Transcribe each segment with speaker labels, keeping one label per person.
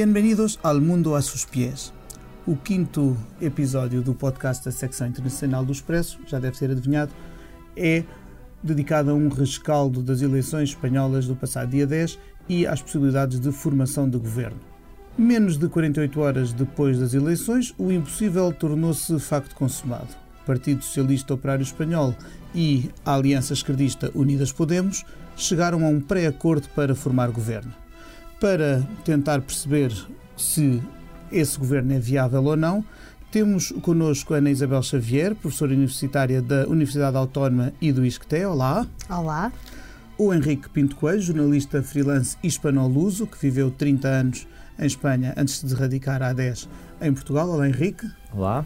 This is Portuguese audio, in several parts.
Speaker 1: Bienvenidos ao Mundo a sus pies. O quinto episódio do podcast da secção internacional do Expresso, já deve ser adivinhado, é dedicado a um rescaldo das eleições espanholas do passado dia 10 e às possibilidades de formação de governo. Menos de 48 horas depois das eleições, o impossível tornou-se facto consumado. O Partido Socialista Operário Espanhol e a Aliança Esquerdista Unidas Podemos chegaram a um pré-acordo para formar governo. Para tentar perceber se esse governo é viável ou não, temos connosco Ana Isabel Xavier, professora universitária da Universidade Autónoma e do ISCTE. Olá.
Speaker 2: Olá.
Speaker 1: O Henrique Pinto Coelho, jornalista freelance hispano-luso, que viveu 30 anos em Espanha antes de se radicar há 10 em Portugal. Olá, Henrique.
Speaker 3: Olá.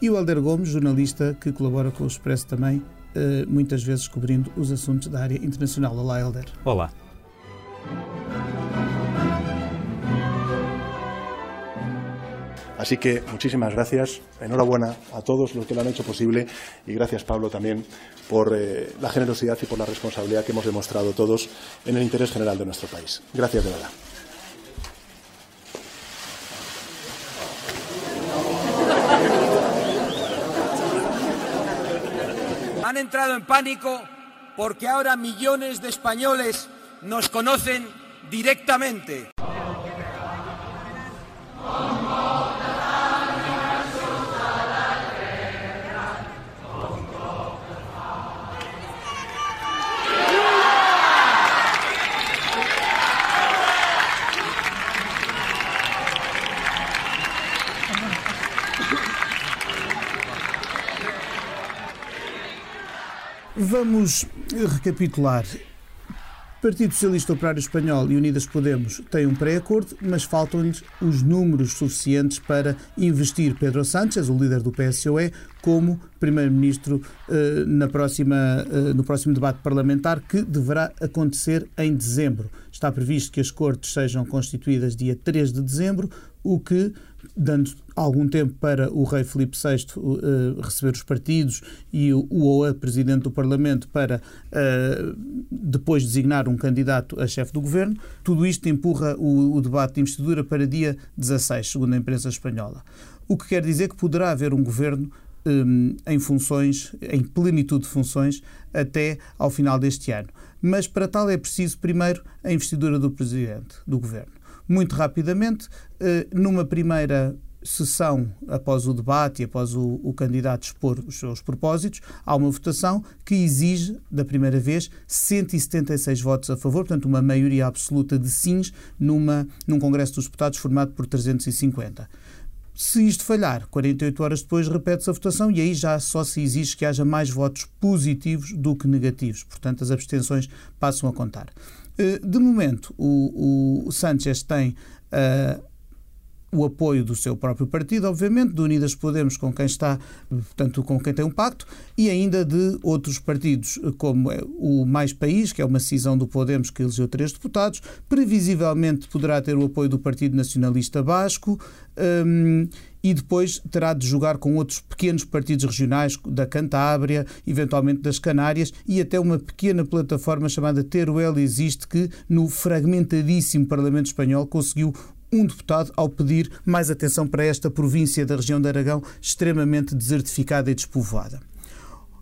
Speaker 1: E o Helder Gomes, jornalista que colabora com o Expresso também, eh, muitas vezes cobrindo os assuntos da área internacional. Olá, Helder.
Speaker 3: Olá.
Speaker 4: Así que muchísimas gracias, enhorabuena a todos los que lo han hecho posible y gracias Pablo también por eh, la generosidad y por la responsabilidad que hemos demostrado todos en el interés general de nuestro país. Gracias de verdad.
Speaker 5: Han entrado en pánico porque ahora millones de españoles nos conocen directamente.
Speaker 1: Vamos recapitular. Partido Socialista Operário Espanhol e Unidas Podemos têm um pré-acordo, mas faltam-lhes os números suficientes para investir Pedro Sánchez, o líder do PSOE, como primeiro-ministro eh, na próxima, eh, no próximo debate parlamentar, que deverá acontecer em dezembro. Está previsto que as Cortes sejam constituídas dia 3 de dezembro, o que, dando algum tempo para o rei Filipe VI uh, receber os partidos e o, o a presidente do Parlamento para uh, depois designar um candidato a chefe do governo, tudo isto empurra o, o debate de investidura para dia 16, segundo a imprensa espanhola. O que quer dizer que poderá haver um governo um, em funções, em plenitude de funções, até ao final deste ano. Mas para tal é preciso, primeiro, a investidura do presidente, do governo muito rapidamente, eh, numa primeira sessão, após o debate e após o, o, candidato expor os seus propósitos, há uma votação que exige, da primeira vez, 176 votos a favor, portanto, uma maioria absoluta de sims numa, num Congresso dos Deputados formado por 350. Se isto falhar, 48 horas depois repete-se a votação e aí já só se exige que haja mais votos positivos do que negativos. Portanto, as abstenções passam a contar. Eh, de momento, o, o Sanchez tem uh, o apoio do seu próprio partido, obviamente, de Unidas Podemos, com quem está, portanto, com quem tem um pacto, e ainda de outros partidos, como é o Mais País, que é uma cisão do Podemos que elegeu três deputados, previsivelmente poderá ter o apoio do Partido Nacionalista Basco. Um, e depois terá de jogar com outros pequenos partidos regionais da Cantábria, eventualmente das Canárias e até uma pequena plataforma chamada Teruel existe que no fragmentadíssimo Parlamento espanhol conseguiu um deputado ao pedir mais atenção para esta província da região de Aragão extremamente desertificada e despovoada.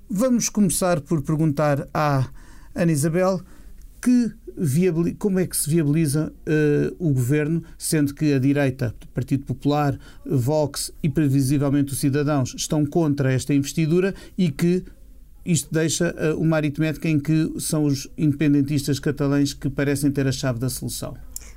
Speaker 1: Vamos começar por perguntar à Ana Isabel que como é que se viabiliza uh, o governo, sendo que a direita, Partido Popular, Vox e previsivelmente os cidadãos estão contra esta investidura e que isto deixa uh, uma aritmética em que são os independentistas catalães que parecem ter a chave da solução.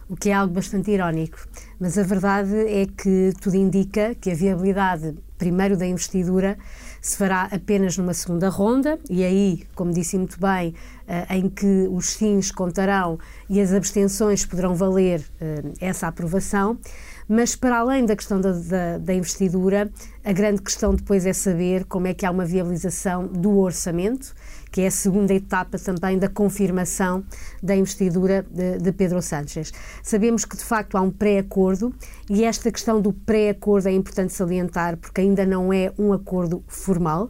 Speaker 2: O que é algo bastante irónico, mas a verdade é que tudo indica que a viabilidade, primeiro da investidura, se fará apenas numa segunda ronda, e aí, como disse muito bem, eh, em que os sims contarão e as abstenções poderão valer eh, essa aprovação. Mas, para além da questão da, da, da, investidura, a grande questão depois é saber como é que há uma viabilização do orçamento, que é a segunda etapa também da confirmação da investidura de, de Pedro Sánchez. Sabemos que, de facto, há um pré-acordo e esta questão do pré-acordo é importante salientar porque ainda não é um acordo formal.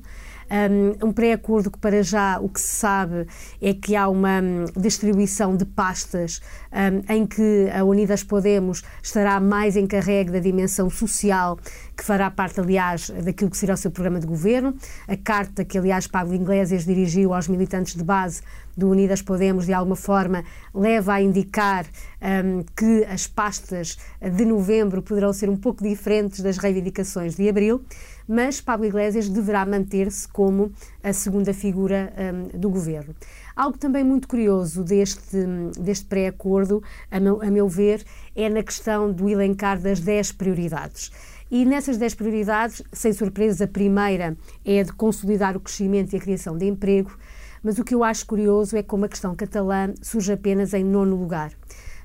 Speaker 2: Um, um pré-acordo que, para já, o que se sabe é que há uma um, distribuição de pastas um, em que a Unidas Podemos estará mais encarregue da dimensão social, que fará parte, aliás, daquilo que será o seu programa de governo. A carta que, aliás, Pablo Iglesias dirigiu aos militantes de base do Unidas Podemos, de alguma forma, leva a indicar um, que as pastas de novembro poderão ser um pouco diferentes das reivindicações de abril, mas Pablo Iglesias deverá manter-se como a segunda figura um, do governo. Algo também muito curioso deste, deste pré-acordo, a a meu ver, é na questão do elencar das 10 prioridades. E nessas 10 prioridades, sem surpresa, a primeira é a de consolidar o crescimento e a criação de emprego, mas o que eu acho curioso é como a questão catalã surge apenas em nono lugar.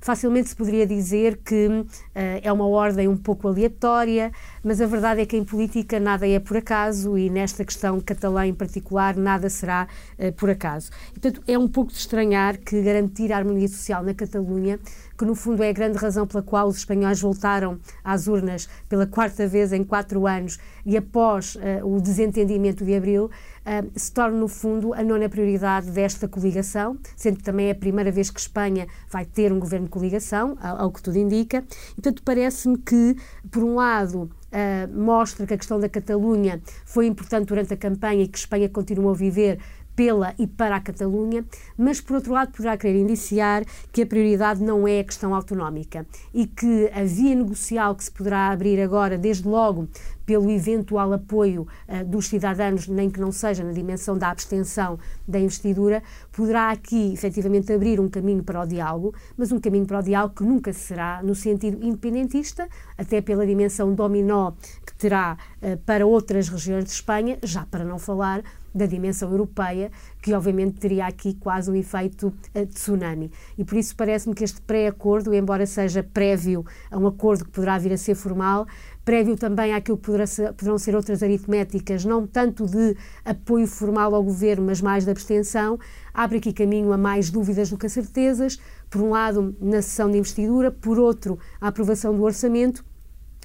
Speaker 2: Facilmente se poderia dizer que uh, é uma ordem um pouco aleatória, mas a verdade é que em política nada é por acaso e nesta questão catalã em particular nada será uh, por acaso. E, portanto, é um pouco de estranhar que garantir a harmonia social na Catalunha que no fundo é a grande razão pela qual os espanhóis voltaram às urnas pela quarta vez em quatro anos e após uh, o desentendimento de abril, uh, se torna no fundo a nona prioridade desta coligação, sendo que também é a primeira vez que Espanha vai ter um governo de coligação, ao, que tudo indica. E, portanto, parece-me que, por um lado, Uh, mostra que a questão da Catalunha foi importante durante a campanha e que Espanha continua a viver pela e para a Catalunha, mas por outro lado poderá querer indiciar que a prioridade não é a questão autonómica e que a via negocial que se poderá abrir agora, desde logo pelo eventual apoio uh, dos cidadãos, nem que não seja na dimensão da abstenção da investidura, poderá aqui efetivamente abrir um caminho para o diálogo, mas um caminho para o diálogo que nunca será no sentido independentista, até pela dimensão dominó que terá uh, para outras regiões de Espanha, já para não falar da dimensão europeia, que obviamente teria aqui quase um efeito uh, tsunami. E por isso parece-me que este pré-acordo, embora seja prévio a um acordo que poderá vir a ser formal, prévio também àquilo que poderá ser, poderão ser outras aritméticas, não tanto de apoio formal ao governo, mas mais de abstenção, abre aqui caminho a mais dúvidas do que a certezas. Por um lado, na sessão de investidura, por outro, a aprovação do orçamento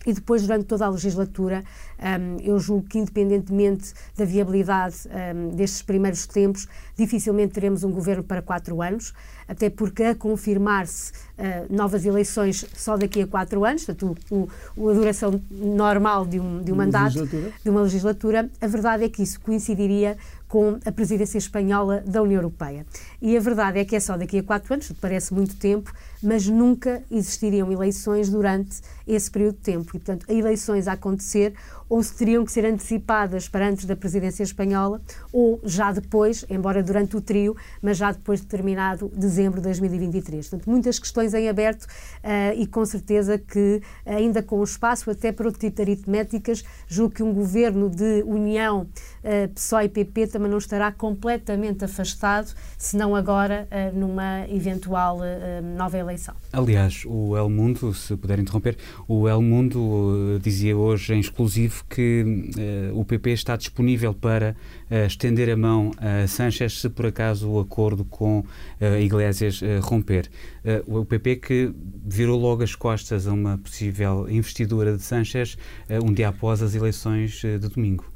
Speaker 2: e depois, durante toda a legislatura, um, eu julgo que, independentemente da viabilidade um, destes primeiros tempos, dificilmente teremos um governo para quatro anos, até porque, a confirmar-se uh, novas eleições só daqui a quatro anos, portanto, o, o, a duração normal de um, de um mandato, de uma legislatura, a verdade é que isso coincidiria com a presidência espanhola da União Europeia. E a verdade é que é só daqui a quatro anos, parece muito tempo, mas nunca existiriam eleições durante esse período de tempo. E, portanto, eleições a acontecer ou se teriam que ser antecipadas para antes da presidência espanhola, ou já depois, embora durante o trio, mas já depois de terminado dezembro de 2023. Portanto, muitas questões em aberto uh, e com certeza que, ainda com espaço até para tipo de aritméticas, julgo que um governo de união PSOE e PP também não estará completamente afastado, se não agora uh, numa eventual uh, nova eleição.
Speaker 3: Aliás, o El Mundo, se puder interromper, o El Mundo dizia hoje em exclusivo que o PP está disponível para estender a mão a Sanchez se por acaso o acordo com Iglesias romper. o PP que virou logo as costas a uma possível investidura de Sanchez um dia após as eleições de domingo.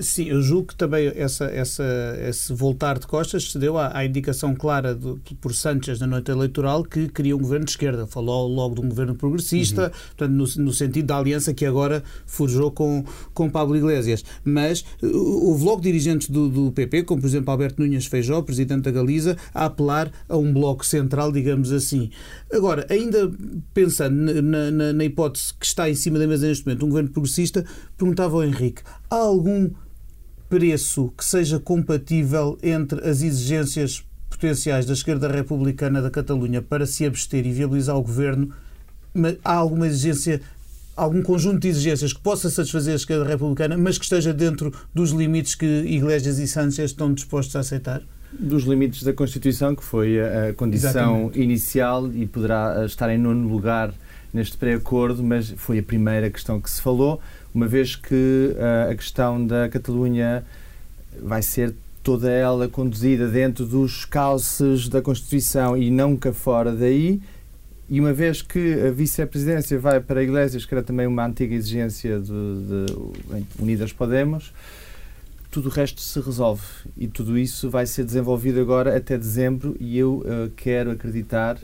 Speaker 1: Sim, eu julgo que também essa, essa, esse voltar de costas se deu à, à indicação clara do, por Sánchez na noite eleitoral que queria um governo de esquerda. Falou logo de um governo progressista, uhum. portanto, no, no, sentido da aliança que agora forjou com, com Pablo Iglesias. Mas houve logo dirigentes do, do PP, como por exemplo Alberto Núñez Feijó, presidente da Galiza, a apelar a um bloco central, digamos assim. Agora, ainda pensando na, na, na hipótese que está em cima da mesa neste momento, um governo progressista, perguntava ao Henrique: há algum preço que seja compatível entre as exigências potenciais da esquerda republicana da Catalunha para se abster e viabilizar o governo, há alguma exigência, algum conjunto de exigências que possa satisfazer a esquerda republicana, mas que esteja dentro dos limites que Iglesias e Sánchez estão dispostos a aceitar?
Speaker 6: Dos limites da Constituição, que foi a condição Exatamente. inicial e poderá estar em nono lugar neste pré-acordo, mas foi a primeira questão que se falou uma vez que uh, a questão da Catalunha vai ser toda ela conduzida dentro dos calces da Constituição e nunca fora daí, e uma vez que a vice-presidência vai para Iglesias, que era também uma antiga exigência de, de Unidas Podemos, tudo o resto se resolve. E tudo isso vai ser desenvolvido agora até dezembro e eu uh, quero acreditar,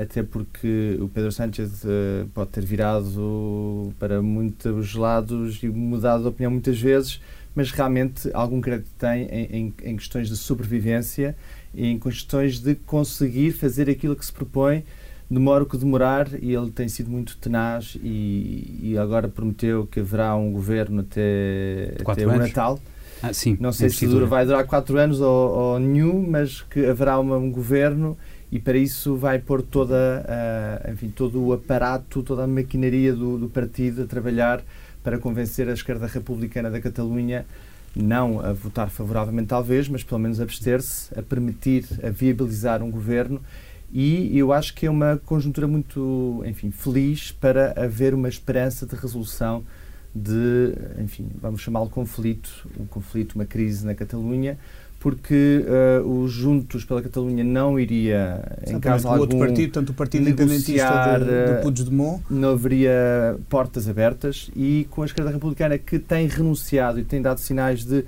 Speaker 6: até porque o Pedro Sánchez uh, pode ter virado para muitos lados e mudado de opinião muitas vezes, mas realmente algum crédito tem em, em, em questões de sobrevivência e em questões de conseguir fazer aquilo que se propõe demora o que demorar e ele tem sido muito tenaz e, e agora prometeu que haverá um governo até, até o Natal.
Speaker 3: Ah, sim,
Speaker 6: não sei se dura, vai durar quatro anos ou, ou nenhum, mas que haverá uma, um governo e para isso vai pôr toda, uh, enfim, todo o aparato, toda a maquinaria do, do partido a trabalhar para convencer a esquerda republicana da Catalunha não a votar favoravelmente talvez, mas pelo menos abster-se, a permitir, a viabilizar um governo. E eu acho que é uma conjuntura muito, enfim, feliz para haver uma esperança de resolução de, enfim, vamos chamá-lo conflito, um conflito, uma crise na Catalunha, porque uh, os Juntos pela Catalunha não iria, em caso algum,
Speaker 1: outro partido, tanto o Partido Independentista de, de eh, Puigdemont,
Speaker 6: não haveria portas abertas e com a esquerda republicana que tem renunciado e tem dado sinais de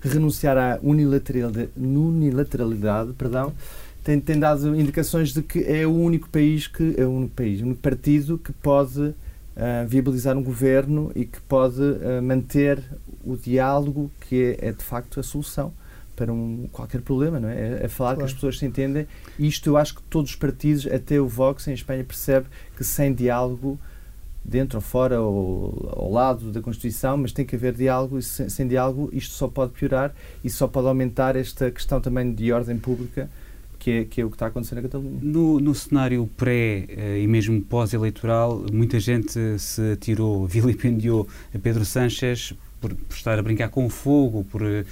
Speaker 6: renunciar à unilateralidade, unilateralidade perdão, tem, tem dado indicações de que é o único país que é o único país, o único partido que pode uh, viabilizar um governo e que pode uh, manter o diálogo que é, é, de facto a solução para um, qualquer problema, não é? É, é falar claro. que as pessoas se entendem. E isto eu acho que todos os partidos, até o Vox em Espanha, percebe que sem diálogo dentro ou fora ou ao lado da Constituição, mas tem que haver diálogo e sem, sem diálogo isto só pode piorar e só pode aumentar esta questão também de ordem pública que é, que é o que está acontecendo na Catalunha.
Speaker 3: No, no cenário pré eh, e mesmo pós-eleitoral, muita gente se atirou, vilipendiou a Pedro Sánchez por, por, estar a brincar com o fogo, por uh,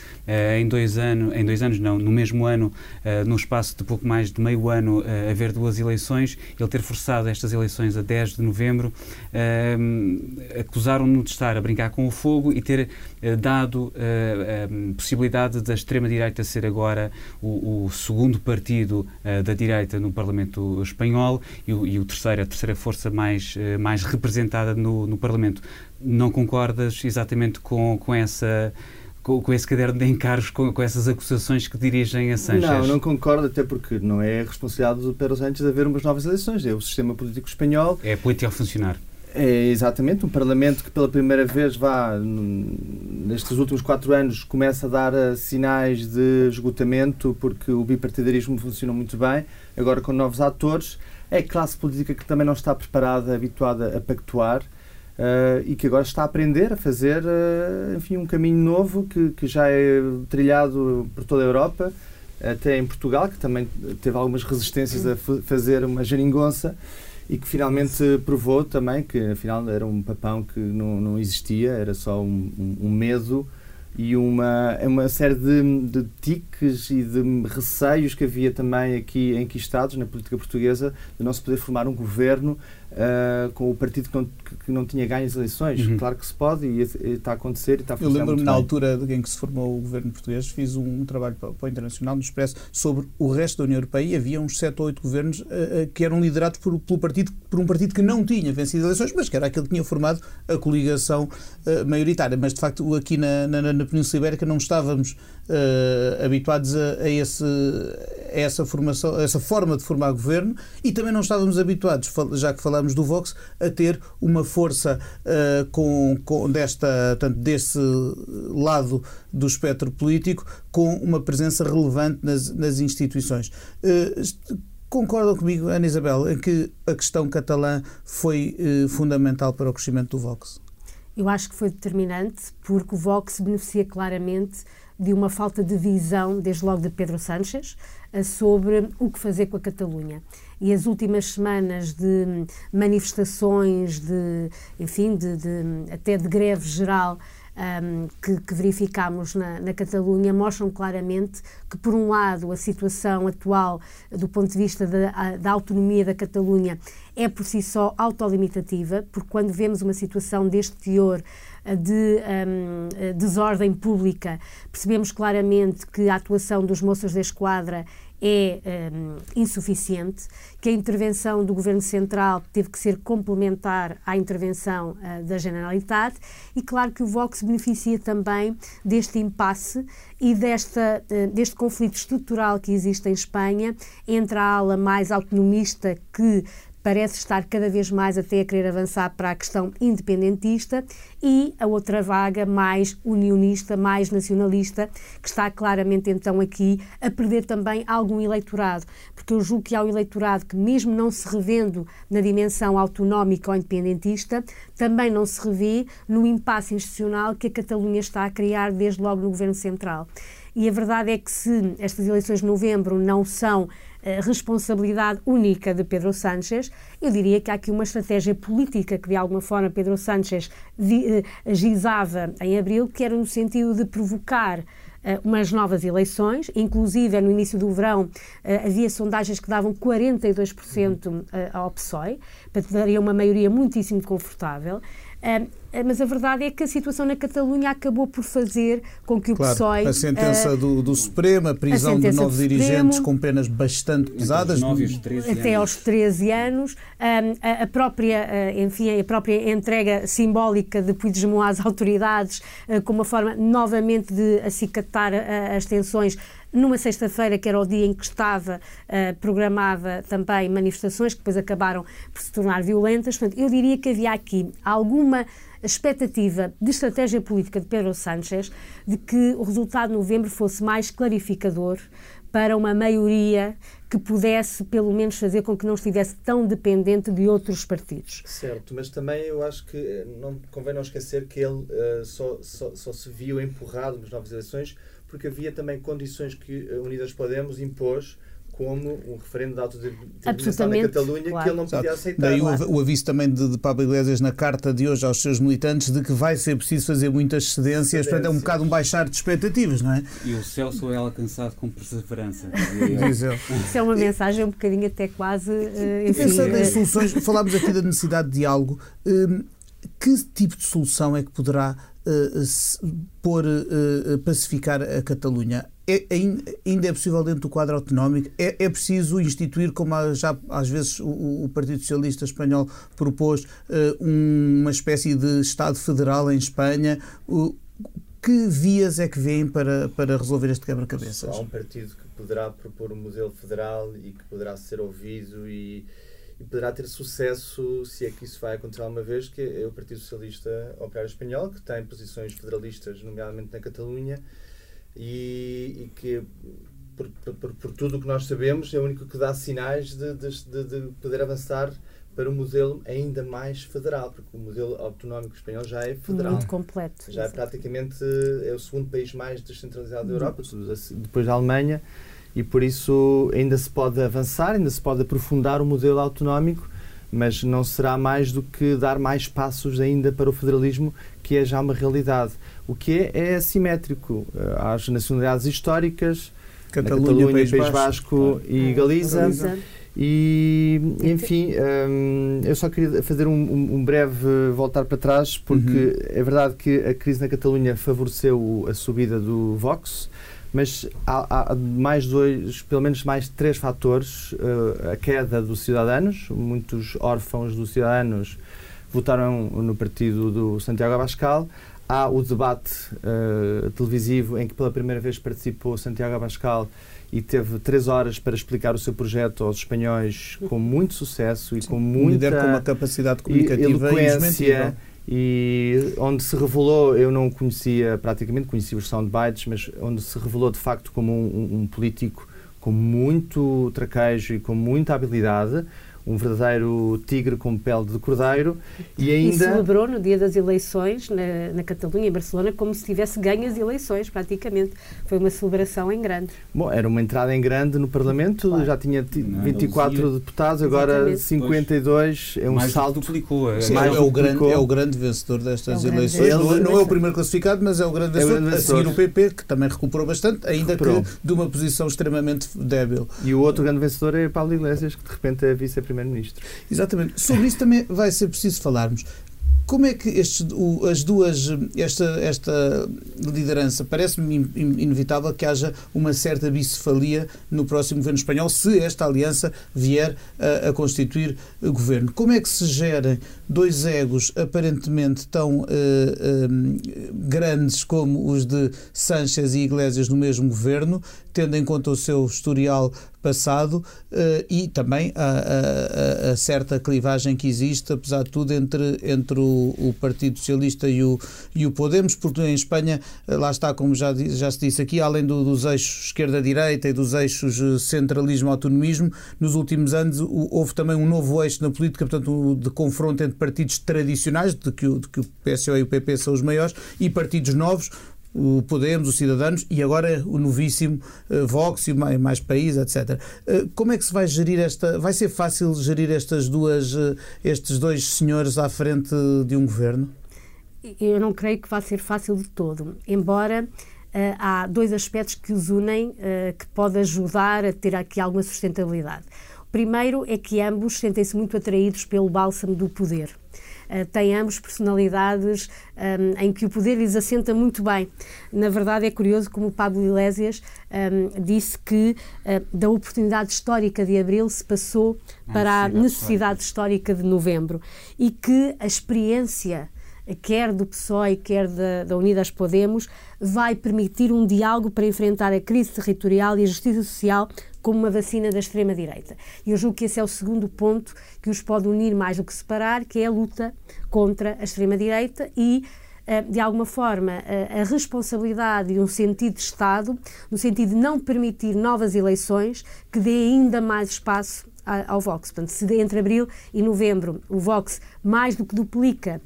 Speaker 3: em dois anos, em dois anos não, no mesmo ano, uh, no espaço de pouco mais de meio ano, uh, haver duas eleições, ele ter forçado estas eleições a 10 de novembro, acusaram-no de estar a brincar com o fogo e ter dado a possibilidade da extrema-direita ser agora o, o segundo partido da direita no Parlamento espanhol e o, e o terceiro, a terceira força mais, mais representada no, no Parlamento não concordas exatamente com, com essa com, com, esse caderno de encargos, com, com, essas acusações que dirigem a Sanchez?
Speaker 6: Não, não concordo, até porque não é responsabilidade do Pedro Sánchez haver umas novas eleições. É o sistema político espanhol.
Speaker 3: É a política a funcionar.
Speaker 6: É exatamente um Parlamento que pela primeira vez vá nestes últimos quatro anos começa a dar uh, sinais de esgotamento porque o bipartidarismo funciona muito bem agora com novos atores é classe política que também não está preparada habituada a pactuar Uh, e que agora está a aprender a fazer uh, enfim, um caminho novo que, que já é trilhado por toda a Europa, até em Portugal, que também teve algumas resistências a fazer uma geringonça e que finalmente provou também que afinal era um papão que não, não existia, era só um, um, medo e uma, uma série de, de tiques e de receios que havia também aqui enquistados na política portuguesa de não se poder formar um governo uh, com o partido que não, que não tinha ganho as eleições. Uhum. Claro que se pode e, está a acontecer e está a
Speaker 1: funcionar Eu lembro-me na altura em que se formou o governo português, fiz um, um trabalho para, para, o Internacional, no Expresso, sobre o resto da União Europeia e havia uns sete ou oito governos uh, uh, que eram liderados por, pelo partido, por um partido que não tinha vencido eleições, mas que era aquele que tinha formado a coligação maioritária. Mas, de facto, aqui na, na, na Península Ibérica não estávamos habituados a, a, esse, a essa formação, a essa forma de formar governo e também não estávamos habituados, já que falamos do Vox, a ter uma força uh, com, com desta, tanto desse lado do espectro político com uma presença relevante nas, nas instituições. Uh, concordam comigo, Ana Isabel, em que a questão catalã foi uh, fundamental para o crescimento do Vox?
Speaker 2: Eu acho que foi determinante porque o Vox beneficia claramente de uma falta de visão, desde logo de Pedro Sánchez, sobre o que fazer com a Catalunha. E as últimas semanas de manifestações, de, enfim, de, de até de greve geral um, que, que verificámos na, na Catalunha mostram claramente que, por um lado, a situação atual, do ponto de vista da, da autonomia da Catalunha, é por si só autolimitativa, porque quando vemos uma situação deste teor de um, desordem pública, percebemos claramente que a atuação dos moços da esquadra é um, insuficiente, que a intervenção do Governo Central teve que ser complementar à intervenção uh, da Generalitat e claro que o Vox beneficia também deste impasse e desta, uh, deste conflito estrutural que existe em Espanha entre a ala mais autonomista que parece estar cada vez mais até a querer avançar para a questão independentista e a outra vaga mais unionista, mais nacionalista, que está claramente então aqui a perder também algum eleitorado, porque eu julgo que há um eleitorado que mesmo não se revendo na dimensão autonómica ou independentista, também não se revê no impasse institucional que a Catalunha está a criar desde logo no governo central. E a verdade é que se estas eleições de novembro não são responsabilidade única de Pedro Sánchez. Eu diria que há aqui uma estratégia política que, de alguma forma, Pedro Sánchez eh, gizava em abril, que era no sentido de provocar uh, umas novas eleições, inclusive no início do verão uh, havia sondagens que davam 42% uh, ao PSOE, para daria uma maioria muitíssimo confortável. Eh, mas a verdade é que a situação na Catalunha acabou por fazer com que o
Speaker 1: claro,
Speaker 2: PSOE...
Speaker 1: A sentença uh, do, do Supremo, a prisão a de nove dirigentes com penas bastante pesadas.
Speaker 3: Aos 13
Speaker 2: até aos 13 anos. Um, a, a, própria, uh, enfim, a própria entrega simbólica de Puigdemont às autoridades uh, como uma forma novamente de acicatar as tensões numa sexta-feira, que era o dia em que estava uh, programada também manifestações que depois acabaram por se tornar violentas. Portanto, eu diria que havia aqui alguma expectativa de estratégia política de Pedro Sánchez de que o resultado de novembro fosse mais clarificador para uma maioria que pudesse, pelo menos, fazer com que não estivesse tão dependente de outros partidos.
Speaker 6: Certo, mas também eu acho que eh, não convém não esquecer que ele uh, só, só, só se viu empurrado nas novas eleições porque havia também condições que a Unidas Podemos impôs como um referendo de autodeterminação na Catalunha claro. que ele não podia aceitar.
Speaker 1: Daí o, o, aviso também de, de Pablo Iglesias na carta de hoje aos seus militantes de que vai ser preciso fazer muitas cedências, portanto é um bocado um baixar de expectativas, não é?
Speaker 3: E o Celso é alcançado com perseverança.
Speaker 2: Isso é uma mensagem um bocadinho até quase... Uh,
Speaker 1: enfim, Pensando em eh, soluções, falámos aqui da necessidade de diálogo. Um, que tipo de solução é que poderá uh, pôr, uh, pacificar a Catalunha? É, ainda é possível dentro do quadro autonómico? É, é preciso instituir, como já às vezes o, o Partido Socialista Espanhol propôs, uma espécie de Estado federal em Espanha? Que vias é que vêm para, para resolver este quebra-cabeças?
Speaker 6: Há um partido que poderá propor um modelo federal e que poderá ser ouvido e, e poderá ter sucesso, se é que isso vai acontecer alguma vez, que é o Partido Socialista Operário Espanhol, que tem posições federalistas, nomeadamente na Catalunha, e, e que, por, por, por, tudo o que nós sabemos, é o único que dá sinais de, de, de poder avançar para um modelo ainda mais federal, porque o modelo autonómico espanhol já é federal.
Speaker 2: Muito completo.
Speaker 6: Já é praticamente é o segundo país mais descentralizado da Europa, depois da Alemanha, e por isso ainda se pode avançar, ainda se pode aprofundar o modelo autonómico, mas não será mais do que dar mais passos ainda para o federalismo, que é já uma realidade o que é, é assimétrico às nacionalidades históricas, Catalunha, Catalunha País, País Vasco, e ah, Galiza. Galiza. E, enfim, um, eu só queria fazer um, um, breve voltar para trás, porque uhum. é verdade que a crise na Catalunha favoreceu a subida do Vox, mas há, há mais dois, pelo menos mais três fatores. Uh, a queda dos cidadãos, muitos órfãos dos cidadãos votaram no partido do Santiago Abascal há o debate uh, televisivo em que pela primeira vez participou Santiago Abascal e teve três horas para explicar o seu projeto aos espanhóis com muito sucesso e com muita... Um líder
Speaker 1: com uma capacidade comunicativa
Speaker 6: eloquência e onde se revelou, eu não conhecia praticamente, conhecia os soundbites, mas onde se revelou de facto como um, um político com muito traquejo e com muita habilidade, um verdadeiro tigre com pele de cordeiro e ainda...
Speaker 2: E celebrou no dia das eleições na, na Catalunha, em Barcelona, como se tivesse ganho as eleições, praticamente. Foi uma celebração em grande.
Speaker 6: Bom, era uma entrada em grande no Parlamento, claro. já tinha 24 não, deputados, agora Exatamente. 52, pois, é um mais salto...
Speaker 3: Duplicou.
Speaker 1: É, Sim, é, o grande, é o grande vencedor destas é eleições. Não, não, é o primeiro classificado, mas é o grande vencedor, é o grande vencedor. a seguir o PP, que também recuperou bastante, ainda recuperou. que de uma posição extremamente débil.
Speaker 6: E o outro grande vencedor é Paulo Iglesias, que de repente é vice-primeiro primeiro-ministro.
Speaker 1: Exatamente. Sobre isso também vai ser preciso falarmos. Como é que estes, o, as duas, esta, esta liderança, parece-me inevitável que haja uma certa bicefalia no próximo governo espanhol, se esta aliança vier a, a constituir governo. Como é que se gerem dois egos aparentemente tão uh, grandes como os de Sánchez e Iglesias no mesmo governo, tendo em conta o seu historial passado uh, e também a, a, a, certa clivagem que existe, apesar de tudo, entre, entre o, o, Partido Socialista e o, e o Podemos, porque em Espanha, uh, lá está, como já, já se disse aqui, além do, dos eixos esquerda-direita e dos eixos eh, centralismo-autonomismo, nos últimos anos o, houve também um novo eixo na política, portanto, de confronto entre partidos tradicionais, de que, de que o PSOE e o PP são os maiores, e partidos novos, o Podemos, os Cidadãos e agora o novíssimo uh, Vox e mais, mais país, etc. Uh, como é que se vai gerir esta. Vai ser fácil gerir estas duas, uh, estes dois senhores à frente de um governo?
Speaker 2: Eu não creio que vá ser fácil de todo, embora há dois aspectos que os unem que podem ajudar a ter aqui alguma sustentabilidade. O primeiro é que ambos sentem-se muito atraídos pelo bálsamo do poder. Uh, têm ambos personalidades um, em que o poder lhes assenta muito bem. Na verdade, é curioso como o Pablo Iglesias um, disse que uh, da oportunidade histórica de abril se passou para a necessidade histórica de novembro e que a experiência quer do PSOE, quer da, da Unidas Podemos, vai permitir um diálogo para enfrentar a crise territorial e a justiça social como uma vacina da extrema-direita. E eu julgo que esse é o segundo ponto que os pode unir mais do que separar, que é a luta contra a extrema-direita e eh, de alguma forma, a responsabilidade e um sentido de Estado, no sentido de não permitir novas eleições que dê ainda mais espaço ao Vox. Portanto, se entre abril e novembro o Vox mais do que duplica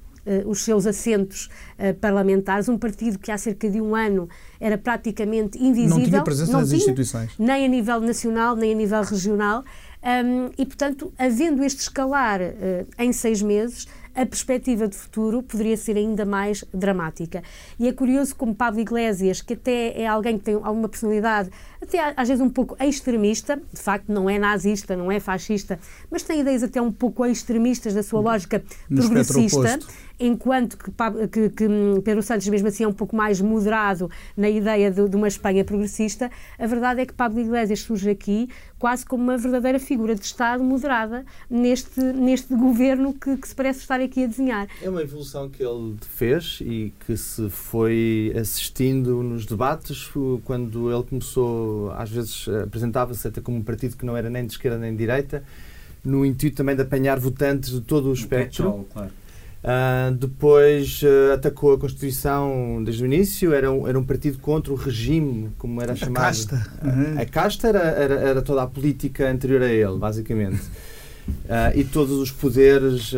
Speaker 2: os seus assentos uh, parlamentares, um partido que há cerca de um ano era praticamente invisível. Não
Speaker 1: tinha presença não nas tinha, instituições.
Speaker 2: Nem a nível nacional, nem a nível regional. Um, e, portanto, havendo este escalar uh, em seis meses, a perspectiva de futuro poderia ser ainda mais dramática. E é curioso como Pablo Iglesias, que até é alguém que tem alguma personalidade, até às vezes um pouco extremista, de facto não é nazista, não é fascista, mas tem ideias até um pouco extremistas da sua lógica no progressista enquanto que, que, que, hum, Pedro Santos, mesmo assim, é um pouco mais moderado na ideia de, de, uma Espanha progressista, a verdade é que Pablo Iglesias surge aqui quase como uma verdadeira figura de Estado moderada neste, neste governo que, que se parece estar aqui a desenhar.
Speaker 6: É uma evolução que ele fez e que se foi assistindo nos debates, quando ele começou, às vezes apresentava-se até como um partido que não era nem de esquerda nem de direita, no intuito também de apanhar votantes de todo o espectro. claro. Uh, depois uh, atacou a Constituição desde o início, era um, era um partido contra o regime, como era a chamado.
Speaker 1: Casta.
Speaker 6: Uhum. A, a casta era, era, era, toda a política anterior a ele, basicamente. Uh, e todos os poderes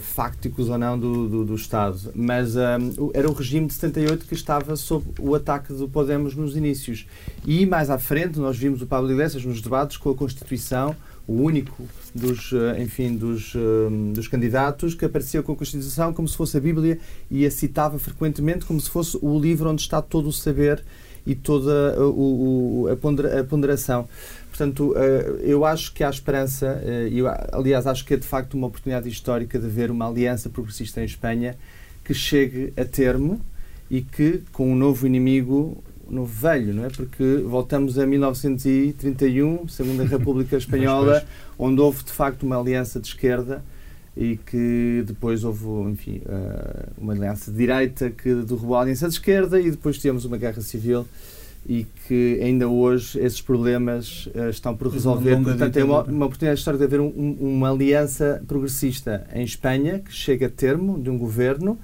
Speaker 6: fácticos ou não do, do, do Estado. Mas era o regime de 78 que estava sob o ataque do Podemos nos inícios. E mais à frente, nós vimos o Pablo Iglesias nos debates com a Constituição o único dos, eh, enfim, dos, eh, dos candidatos que aparecia com a Constituição como se fosse a Bíblia e a citava frequentemente como se fosse o livro onde está todo o saber e toda eh, o, a ponderação. Portanto, eu acho que há esperança, eu, aliás, acho que é de facto uma oportunidade histórica de ver uma aliança progressista em Espanha que chegue a termo e que, com um novo inimigo, novo velho, não é? Porque voltamos a 1931, Segunda República Espanhola, onde houve de facto uma aliança de esquerda e que depois houve, enfim, eh, uma aliança de direita que derrubou a aliança de esquerda e depois tivemos uma guerra civil e que ainda hoje esses problemas uh, estão por resolver. Portanto, é uma, uma oportunidade histórica de haver um, uma aliança progressista em Espanha que chega a termo de um governo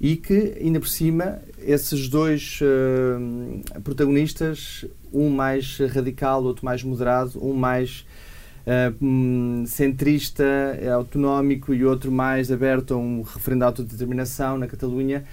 Speaker 6: e que, ainda por cima, esses dois uh, protagonistas, um mais radical, outro mais moderado, um mais uh, centrista, autonómico e outro mais aberto a um referendo de autodeterminação na Catalunha,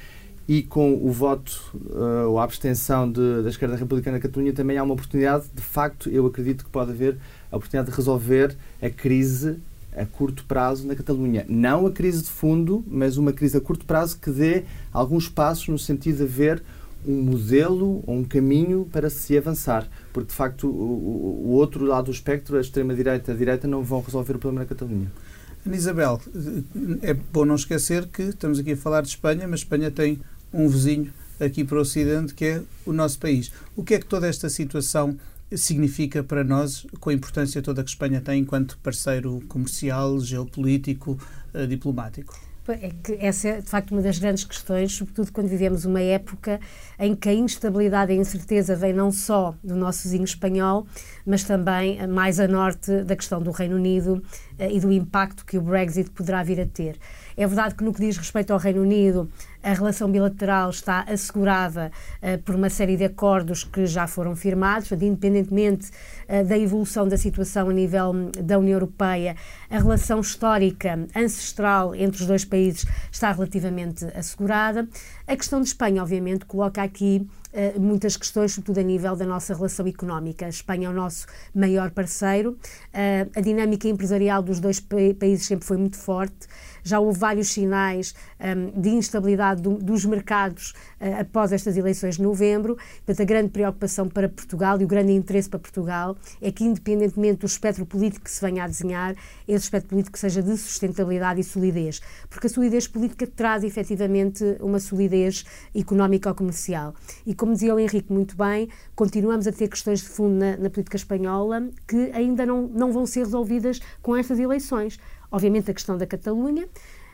Speaker 6: e com o voto uh, ou a abstenção de, da esquerda republicana na Catalunha também há uma oportunidade, de facto, eu acredito que pode haver a oportunidade de resolver a crise a curto prazo na Catalunha. Não a crise de fundo, mas uma crise a curto prazo que dê alguns passos no sentido de haver um modelo ou um caminho para se avançar. Porque, de facto, o, o outro lado do espectro, a extrema-direita e a direita, não vão resolver o problema na Catalunha.
Speaker 1: Ana Isabel, é bom não esquecer que estamos aqui a falar de Espanha, mas Espanha tem um vizinho aqui para o Ocidente que é o nosso país. O que é que toda esta situação significa para nós, com a importância toda que Espanha tem enquanto parceiro comercial, geopolítico, uh,
Speaker 2: É que essa é, de facto, uma das grandes questões, sobretudo quando vivemos uma época em que a instabilidade e a incerteza vem não só do nosso vizinho espanhol, mas também mais a norte da questão do Reino Unido eh, e do impacto que o Brexit poderá vir a ter. É verdade que no que diz respeito ao Reino Unido, a relação bilateral está assegurada uh, por uma série de acordos que já foram firmados, independentemente uh, da evolução da situação a nível hum, da União Europeia, a relação histórica, ancestral entre os dois países está relativamente assegurada. A questão de Espanha, obviamente, coloca aqui uh, muitas questões, sobretudo a nível da nossa relação económica. A Espanha é o nosso maior parceiro, a dinâmica empresarial dos dois pa países sempre foi muito forte já houve vários sinais um, de instabilidade do, dos mercados uh, após estas eleições de novembro. Portanto, a grande preocupação para Portugal e o grande interesse para Portugal é que, independentemente do espectro político que se venha a desenhar, esse espectro político seja de sustentabilidade e solidez. Porque a solidez política traz efetivamente uma solidez económica ou comercial. E como dizia o Henrique muito bem, continuamos a ter questões de fundo na, na política espanhola que ainda não, não vão ser resolvidas com estas eleições obviamente a questão da Catalunha,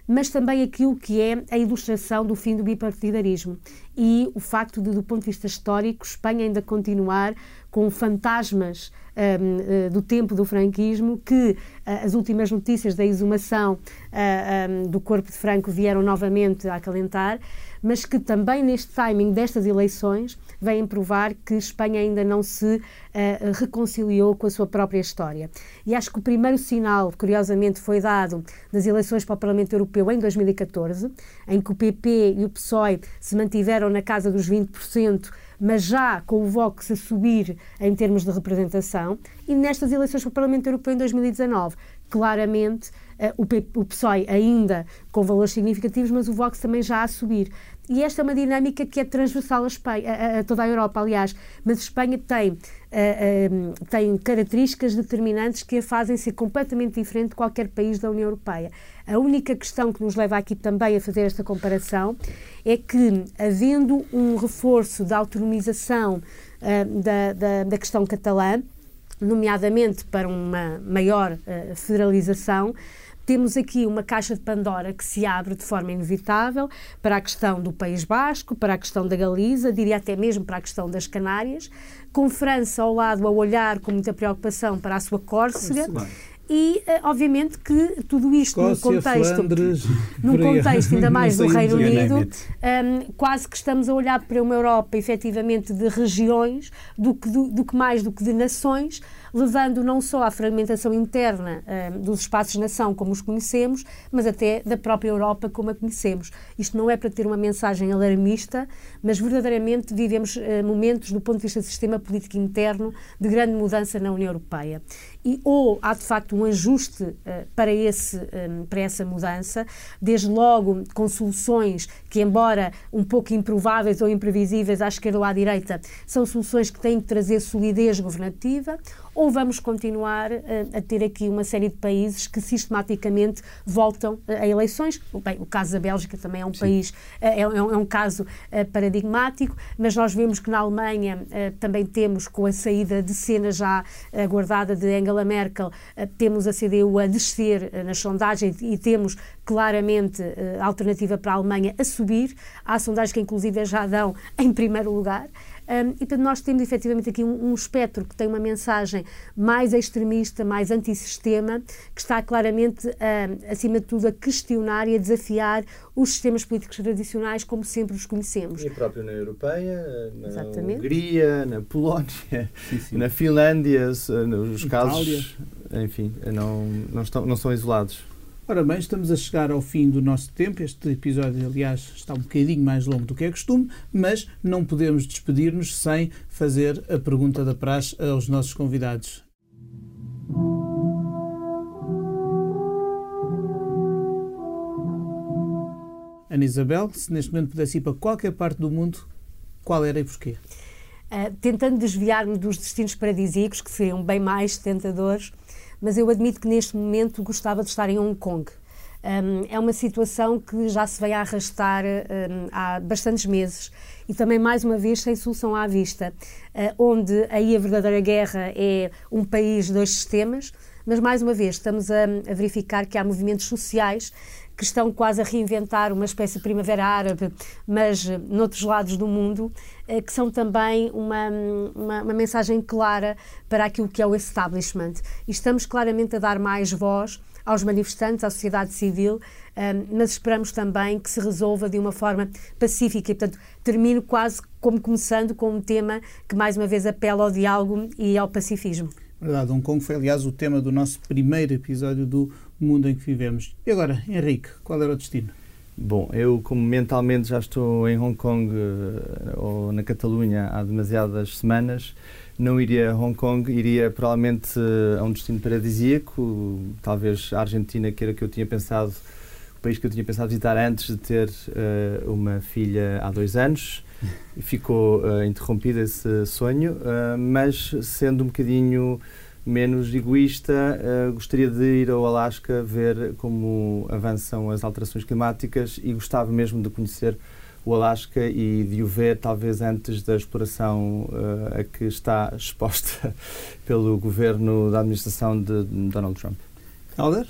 Speaker 2: mas também aquilo que é a ilustração do fim do bipartidarismo e o facto de, do ponto de vista histórico, Espanha ainda continuar com fantasmas um, uh, do tempo do franquismo, que uh, as últimas notícias da exumação uh, um, do corpo de Franco vieram novamente a acalentar, mas que também neste timing destas eleições vêm provar que Espanha ainda não se reconciliou com a sua própria história. E acho que o primeiro sinal, curiosamente, foi dado nas eleições para o Parlamento Europeu em 2014, em que o PP e o PSOE se mantiveram na casa dos 20% mas já com o Vox a subir em termos de representação, e nestas eleições para o Parlamento Europeu em 2019, claramente uh, o, o PSOE ainda com valores significativos, mas o Vox também já a subir. E esta é uma dinâmica que é transversal a, Espanha, a, a toda a Europa, aliás, mas Espanha tem, uh, uh, tem características determinantes que a fazem ser completamente diferente de qualquer país da União Europeia. A única questão que nos leva aqui também a fazer esta comparação é que, havendo um reforço da autonomização uh, da, da, da questão catalã, nomeadamente para uma maior federalização, temos aqui uma caixa de Pandora que se abre de forma inevitável para a questão do País Basco, para a questão da Galiza, diria até mesmo para a questão das Canárias, com França ao lado a olhar com muita preocupação para a sua Córcega e eh, obviamente que tudo isto Escócia, no contexto
Speaker 1: Flandres,
Speaker 2: num contexto ainda mais do Reino Unido um, quase que estamos a olhar para uma Europa efetivamente de regiões do que, do, do que mais do que de nações levando não só à fragmentação interna um, dos espaços-nação como os conhecemos, mas até da própria Europa como a conhecemos. Isto não é para ter uma mensagem alarmista, mas verdadeiramente vivemos uh, momentos, do ponto de vista do sistema político interno, de grande mudança na União Europeia e ou há de facto um ajuste uh, para, esse, um, para essa mudança, desde logo com soluções que, embora um pouco improváveis ou imprevisíveis à esquerda ou à direita, são soluções que têm que trazer solidez governativa, ou vamos continuar uh, a ter aqui uma série de países que sistematicamente voltam uh, a eleições. Bem, o caso da Bélgica também é um Sim. país, é, é, um, é, um caso paradigmático, mas nós vemos que na Alemanha também temos, com a saída de cena já aguardada de Angela Merkel, temos a CDU a descer nas sondagens e temos claramente a alternativa para a Alemanha a subir. Há sondagens que, inclusive, já dão em primeiro lugar. Um, e portanto, nós temos efetivamente aqui um, um, espectro que tem uma mensagem mais extremista, mais antissistema, que está claramente, um, acima de tudo, a questionar e a desafiar os sistemas políticos tradicionais como sempre os conhecemos.
Speaker 6: E próprio na Europeia, na Exatamente. Hungria, na Polónia, sim, sim. na Finlândia, os casos, enfim, não, não, estão, não são isolados.
Speaker 1: Ora bem, estamos a chegar ao fim do nosso tempo. Este episódio, aliás, está um bocadinho mais longo do que é costume, mas não podemos despedir-nos sem fazer a pergunta da praxe aos nossos convidados. Ana Isabel, se neste momento pudesse ir para qualquer parte do mundo, qual era e porquê?
Speaker 2: Uh, tentando desviar-me dos destinos paradisíacos, que seriam bem mais tentadores, mas eu admito que neste momento gostava de estar em Hong Kong. Um, é uma situação que já se vem a arrastar um, há bastantes meses e também, mais uma vez, sem solução à vista, uh, onde aí a verdadeira guerra é um país, dois sistemas, mas mais uma vez estamos a, a verificar que há movimentos sociais que estão quase a reinventar uma espécie de primavera árabe, mas uh, noutros lados do mundo, uh, que são também uma, uma, uma, mensagem clara para aquilo que é o establishment. E estamos claramente a dar mais voz aos manifestantes, à sociedade civil, um, mas esperamos também que se resolva de uma forma pacífica. E, portanto, termino quase como começando com um tema que, mais uma vez, apela ao diálogo e ao pacifismo.
Speaker 1: Verdade, Hong Kong foi, aliás, o tema do nosso primeiro episódio do Mundo em que Vivemos. E agora, Henrique, qual era o destino?
Speaker 6: Bom, eu como mentalmente já estou em Hong Kong uh, ou na Catalunha há demasiadas semanas, não iria a Hong Kong, iria provavelmente uh, a um destino paradisíaco, talvez a Argentina, que era o que eu tinha pensado, o país que eu tinha pensado visitar antes de ter uh, uma filha há dois anos. E ficou interrompido esse sonho, mas sendo um bocadinho menos egoísta, uh, gostaria de ir ao Alasca ver como avançam as alterações climáticas e gostava mesmo de conhecer o Alasca e de o ver talvez antes da exploração uh, a que está exposta pelo governo da administração de Donald Trump.
Speaker 1: Alder?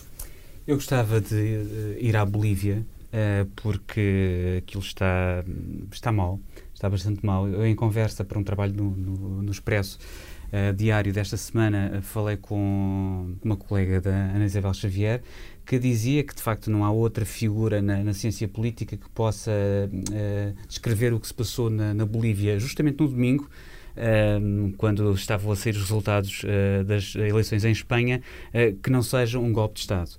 Speaker 3: Eu gostava de ir à Bolívia uh, porque aquilo está, está mal, está bastante mal. Eu, em conversa para um trabalho no, no, no Expresso, uh, diário desta semana, uh, falei com uma colega da Ana Isabel Xavier que dizia que de facto não há outra figura na, na ciência política que possa uh, descrever o que se passou na, na Bolívia, justamente no domingo. quando estavam a sair os resultados das eleições em Espanha, que não seja um golpe de Estado.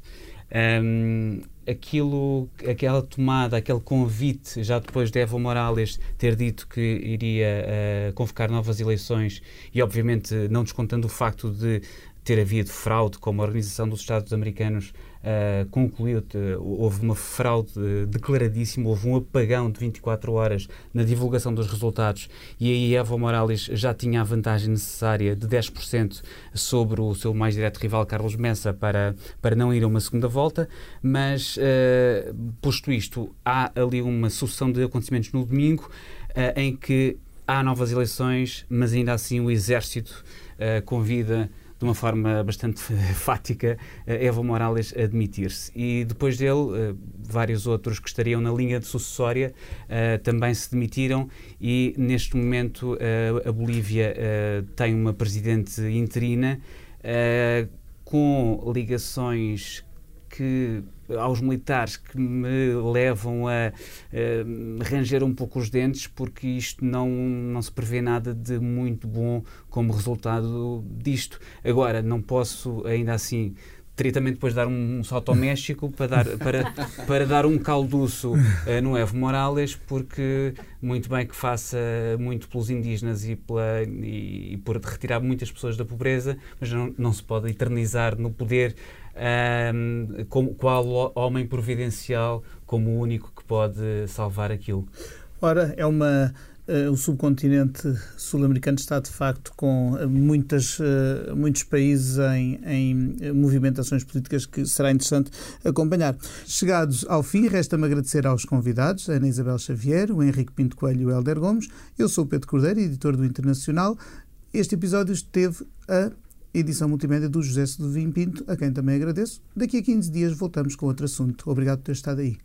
Speaker 3: Aquilo, aquela tomada, aquele convite, já depois de Evo Morales ter dito que iria uh, convocar novas eleições e, obviamente, não descontando o facto de ter havido fraude, como a Organização dos Estados Americanos uh, concluiu, houve uma fraude declaradíssima, houve um apagão de 24 horas na divulgação dos resultados e aí Evo Morales já tinha a vantagem necessária de 10% sobre o seu mais direto rival Carlos Messa para, para não ir a uma segunda volta, mas uh, posto isto, há ali uma sucessão de acontecimentos no domingo uh, em que há novas eleições, mas ainda assim o exército convida de uma forma bastante fática, eh, Evo Morales admitir-se. E depois dele, eh, vários outros que estariam na linha de sucessória eh, também se demitiram e neste momento a Bolívia tem uma presidente interina com ligações que aos militares que me levam a, a ranger um pouco os dentes porque isto não, não se prevê nada de muito bom como resultado disto. Agora, não posso ainda assim teria também depois de dar um, salto ao México para dar, para, para dar um calduço uh, no Evo Morales, porque muito bem que faça muito pelos indígenas e, pela, e, e por retirar muitas pessoas da pobreza, mas não, não se pode eternizar no poder um, como, qual homem providencial como o único que pode salvar aquilo?
Speaker 1: Ora, é uma. Uh, o subcontinente sul-americano está de facto com eh, muitas, uh, muitos países em, em movimentações políticas que será interessante acompanhar. Chegados ao fim, resta-me agradecer aos convidados, a Ana Isabel Xavier, o Henrique Pinto Coelho e o Helder Gomes. Eu sou o Pedro Cordeiro, editor do Internacional. Este episódio esteve a edição multimédia do José Seduvim Pinto, a quem também agradeço. Daqui a 15 dias voltamos com outro assunto. Obrigado por ter estado aí.